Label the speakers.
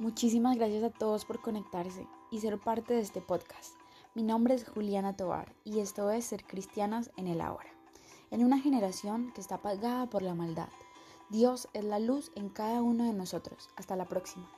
Speaker 1: Muchísimas gracias a todos por conectarse y ser parte de este podcast. Mi nombre es Juliana Tobar y esto es Ser Cristianas en el Ahora. En una generación que está apagada por la maldad, Dios es la luz en cada uno de nosotros. Hasta la próxima.